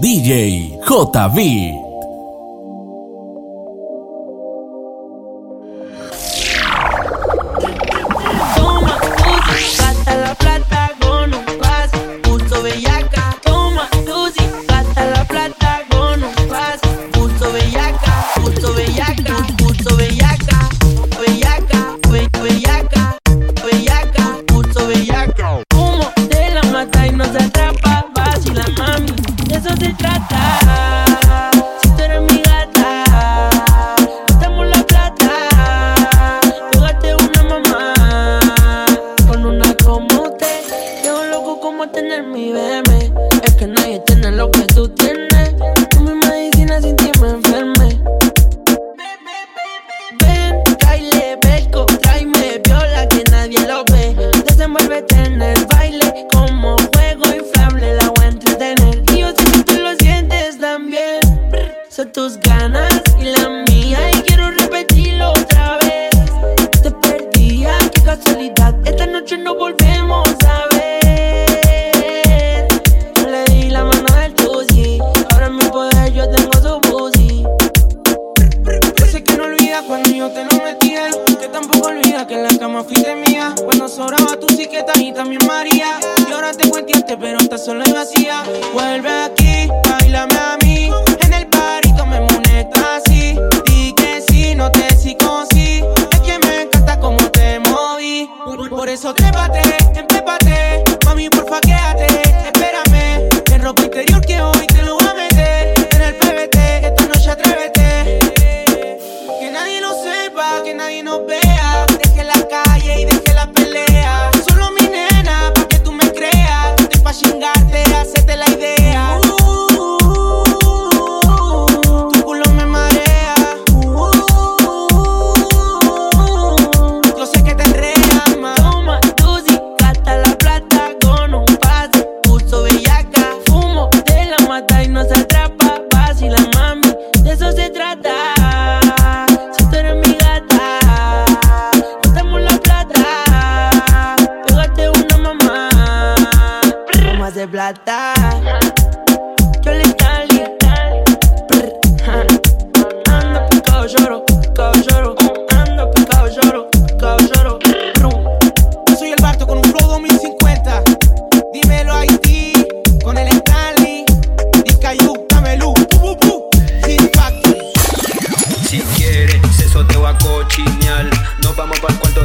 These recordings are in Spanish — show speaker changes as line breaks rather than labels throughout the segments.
DJ JB.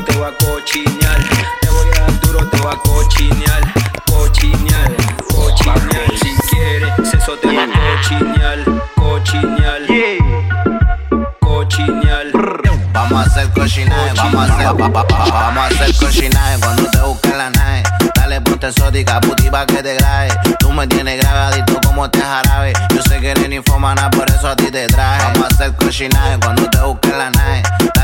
te voy a cochinear. Te voy a dar duro, te voy a cochinear. Cochinear, cochinear. Si quieres, eso te va a cochinear. Cochinear, cochinear. Vamos a hacer cochinaje, vamos a hacer, vamos a hacer cochinaje cuando te busquen la nave. Dale ponte exótica, puti pa' que te grabe. Tú me tienes grabadito como te jarabe. Yo sé que eres infomana, por eso a ti te traje. Vamos a hacer cochinaje cuando te busquen la nave.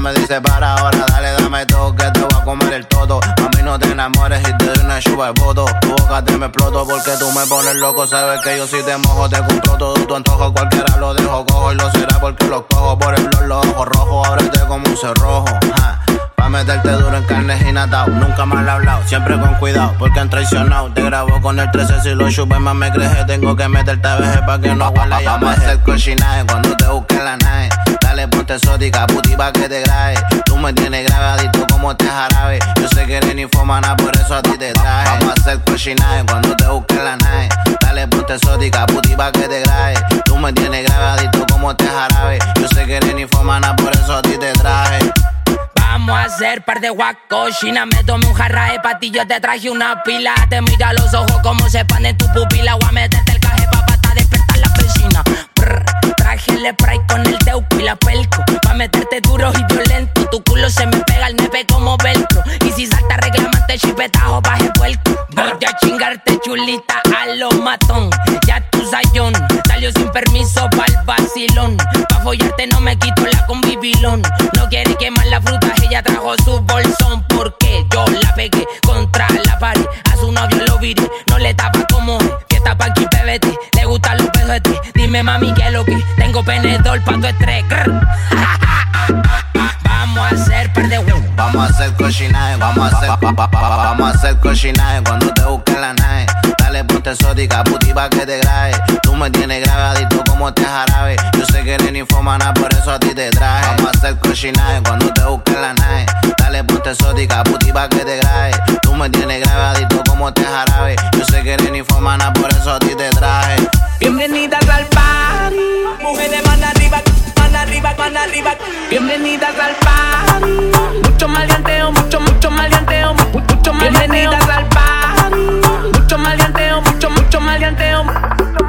me dice para. Ahora dale, dame todo que te voy a comer el todo. A mí no te enamores y te doy una chupa de voto. Tu boca te me exploto porque tú me pones loco. Sabes que yo si te mojo, te compro todo tu antojo. Cualquiera lo dejo cojo y lo será porque lo cojo por el blog, los ojos rojos. Ábrete como un cerrojo. Pa' meterte duro en carne y natao. Nunca mal hablado, siempre con cuidado, porque han traicionado. Te grabo con el 13 si lo chupes más me creje. Tengo que meterte a veces pa' que no huela ya Vamos a hacer cochinaje cuando te busque la nave. Dale, ponte exótica, puti pa' que te grabe. Tú me tienes grabadito como te jarabe. Yo sé que eres infomana, por eso a ti te traje. Vamos a hacer cochinaje cuando te busque la nave. Dale, ponte exótica, puti pa' que te grabe. Tú me tienes grabadito como te jarabe. Yo sé que eres infomana, por eso a ti te traje.
Vamos a hacer par de guacochina. Me tomé un jarra de patillo, te traje una pila. Te mira los ojos como se en tu pupila. Voy a meterte el caje pa' pata, despertar la piscina. traje el spray con el la pelco. Pa' meterte duro y violento. Tu culo se me pega el nepe como velcro. Y si salta reclamante, chipetajo, baje puerco. Voy a chingarte chulita a lo matón. Ya tu sayón salió sin permiso pa'l vacilón. Pa' follarte no me quito la convivilón. No quiere quemar la fruta, ella trajo su bolsón. Porque yo la pegué contra la pared. A su novio lo viré, no le tapa como Fiesta pa' aquí, pebete, Dime mami que lo que tengo penedor pa' tu estrés. Vamos a hacer par de
Vamos a hacer cochinaje, vamos a hacer Vamos a hacer cochinaje cuando te busquen la nave. Dale ponte exótica, puti pa' que te grabe. Tú me tienes grabadito como te jarabe. Yo sé que eres infomana, por eso a ti te traje. Vamos a hacer cochinaje cuando te busquen la nave. Dale ponte exótica, puti pa' que te grabe. Tú me tienes grabadito como te jarabe. Yo sé que eres infomana, por eso a ti te traje.
Bienvenidas al van arriba. Bienvenidas al party. Mucho maleanteo, mucho, mucho maleanteo, mucho Bienvenidas al party. Mucho maleanteo, mucho, mucho maleanteo.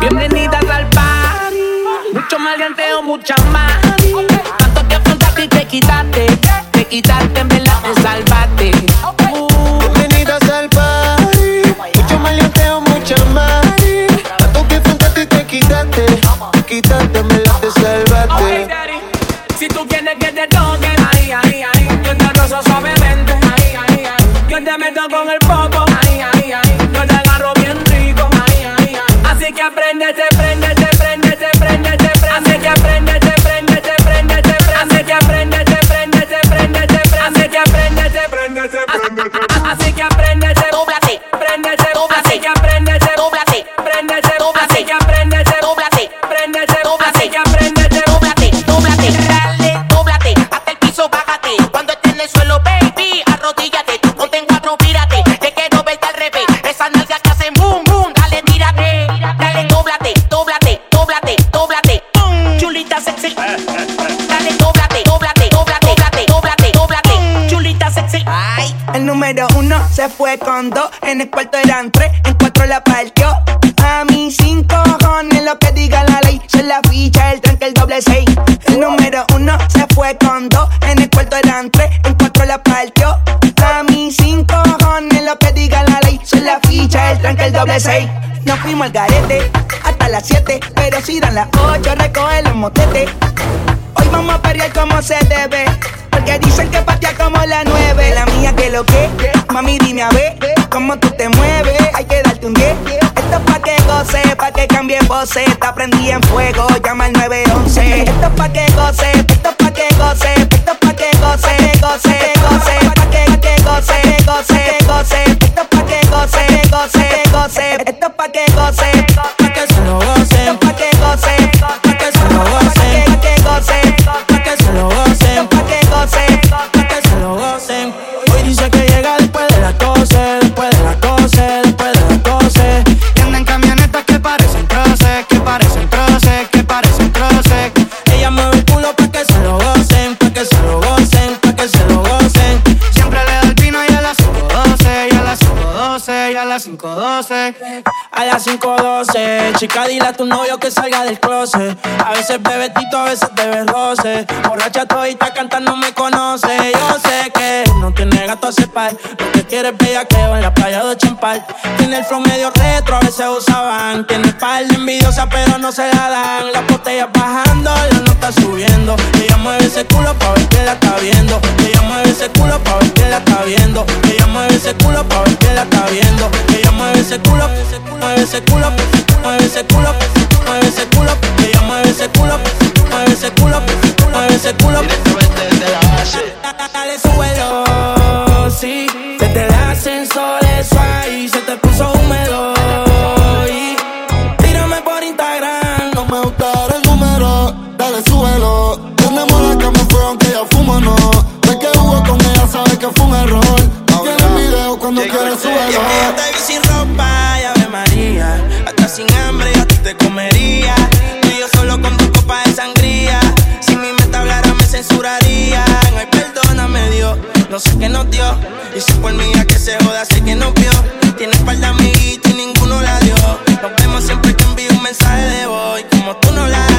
Bienvenidas al party. Mucho maleanteo, mucha más. Tanto te afrontaste y te quitaste. Te quitaste, en meto con el popo. Yo te agarro bien rico, ay, ay. Así que apréndete, préndete,
se fue con dos, en el cuarto eran tres, en cuatro la partió. A mí cinco cojones lo que diga la ley, se la ficha, el tranque, el doble seis. El número uno se fue con dos, en el cuarto eran tres, en cuatro la partió. A mí cinco cojones lo que diga la ley, se la ficha, el tranque, el doble seis. Nos fuimos al garete hasta las siete, pero si dan las ocho, recoge los motetes. Hoy vamos a pelear como se debe. Porque dicen que patea como la nueve. La mía que lo que, mami dime a ver cómo tú te mueves. Hay que darte un 10. Esto es pa' que goce, pa' que cambie voces. Te prendí en fuego, llama al 911. Esto es pa' que goce, esto es pa' que goce, esto es pa' que goce, goce, goce, pa' que, que goce, goce, goce. Esto es pa' que goce, goce, goce. Esto es pa' que goce, chica, dile a tu novio que salga del closet. A veces bebe tito, a veces bebe roce. Borracha todita cantando par. Lo que quiere es bellaqueo en la playa de Champal. Tiene el flow medio retro, a veces usaban. Tiene par de envidiosa, pero no se la dan. Las botellas bajando, la nota subiendo. Ella mueve ese culo pa' ver que la está viendo. Ella mueve ese culo pa' ver que la está viendo. Ella mueve ese culo pa' ver que la está viendo. Ella mueve ese culo, mueve ese culo, mueve ese culo, mueve ese culo. Ella mueve ese culo, mueve ese culo, mueve ese culo. Dale, súbelo,
see sé qué nos dio. Y si por mí a que se joda, sé que nos vio. Tienes par de amiguitos y ninguno la dio. Nos vemos siempre que envío un mensaje de voz. Como tú no la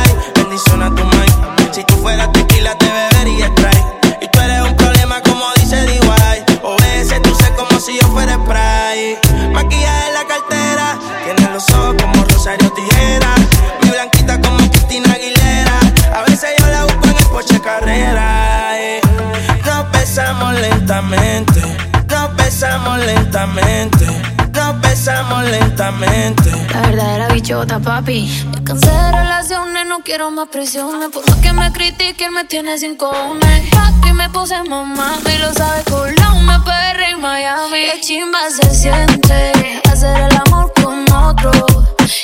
lentamente, nos besamos lentamente.
La verdadera bichota, papi. Me cansé de relaciones, no quiero más presiones. Por más que me critiquen, me tiene sin comer. Papi me puse mamá, y lo sabes, Colón, me perre en Miami. Qué chimba se siente hacer el amor con otro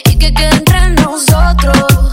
y que quede entre nosotros.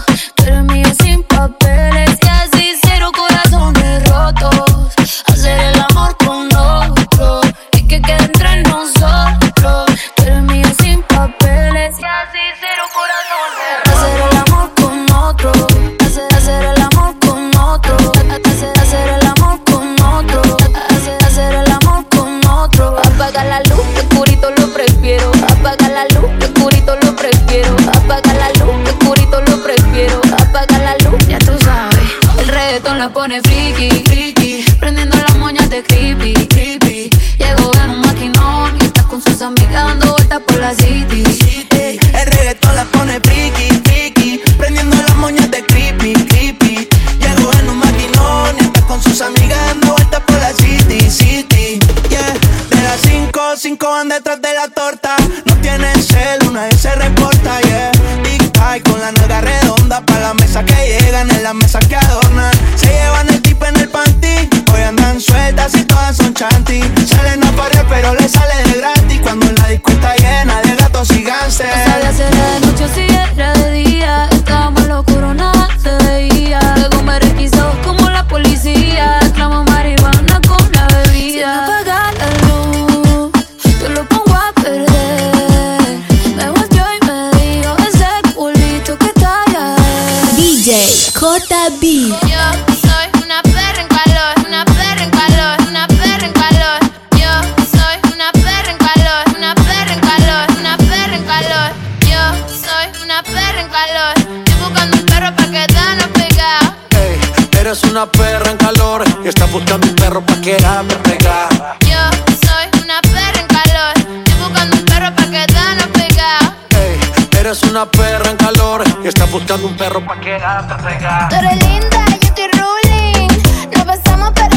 cualquiera te pega. Tú
eres
linda, yo estoy ruling. Nos besamos, pero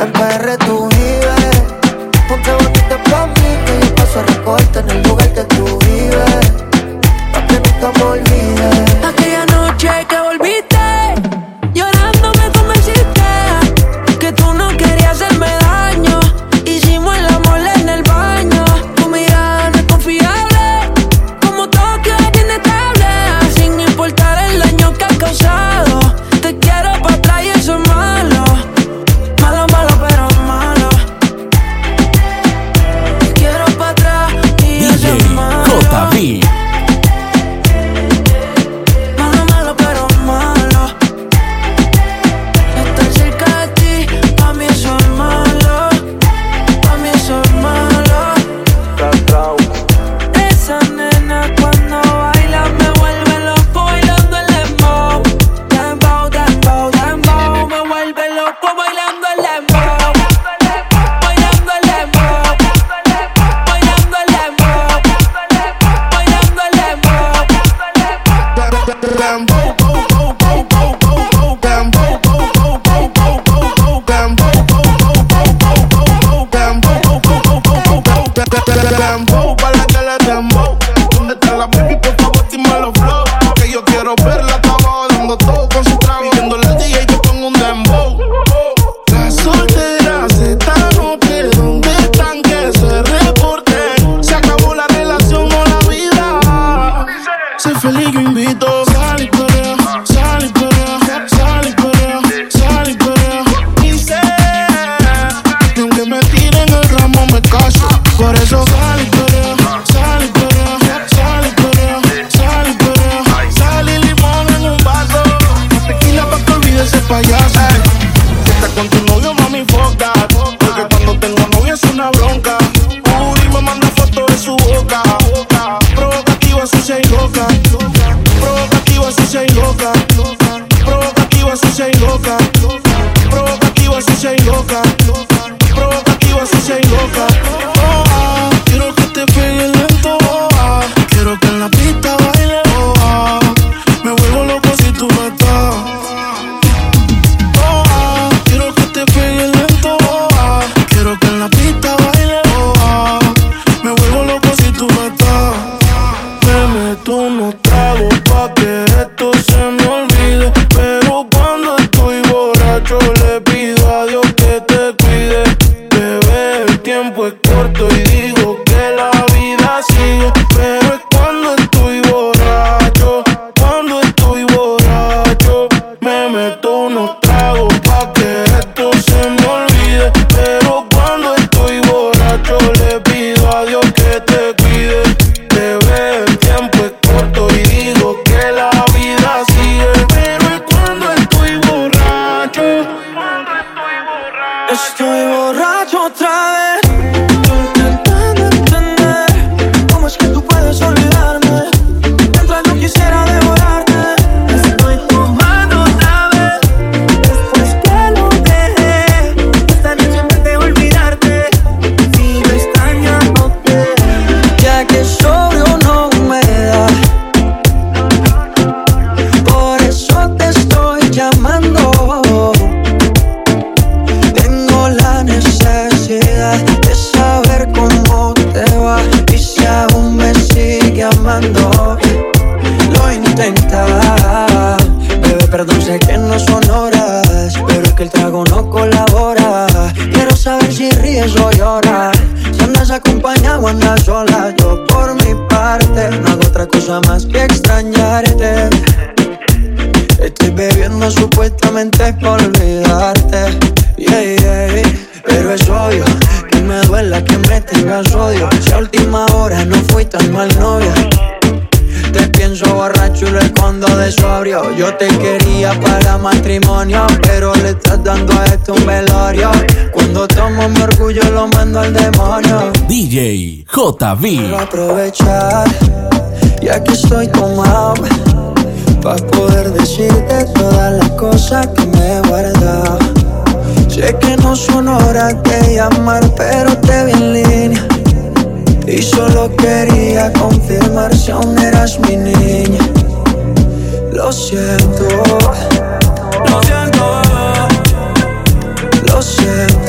en PR tú vives. Ponte bonita pa' mí que yo paso a recogerte en el lugar que tú vives. Pa' que nunca me olvides.
on. odio. Si a última hora no fui tan mal novia. Te pienso borracho y lo escondo de sobrio. Yo te quería para matrimonio, pero le estás dando a esto un velorio. Cuando tomo mi orgullo lo mando al demonio.
DJ
JV. aprovechar, ya que estoy tomado, pa' poder decirte todas las cosas que me he guardado. Sé que no son horas de llamar, pero te vi en línea. Y solo quería confirmar si aún eras mi niña. Lo siento.
Lo siento.
Lo siento.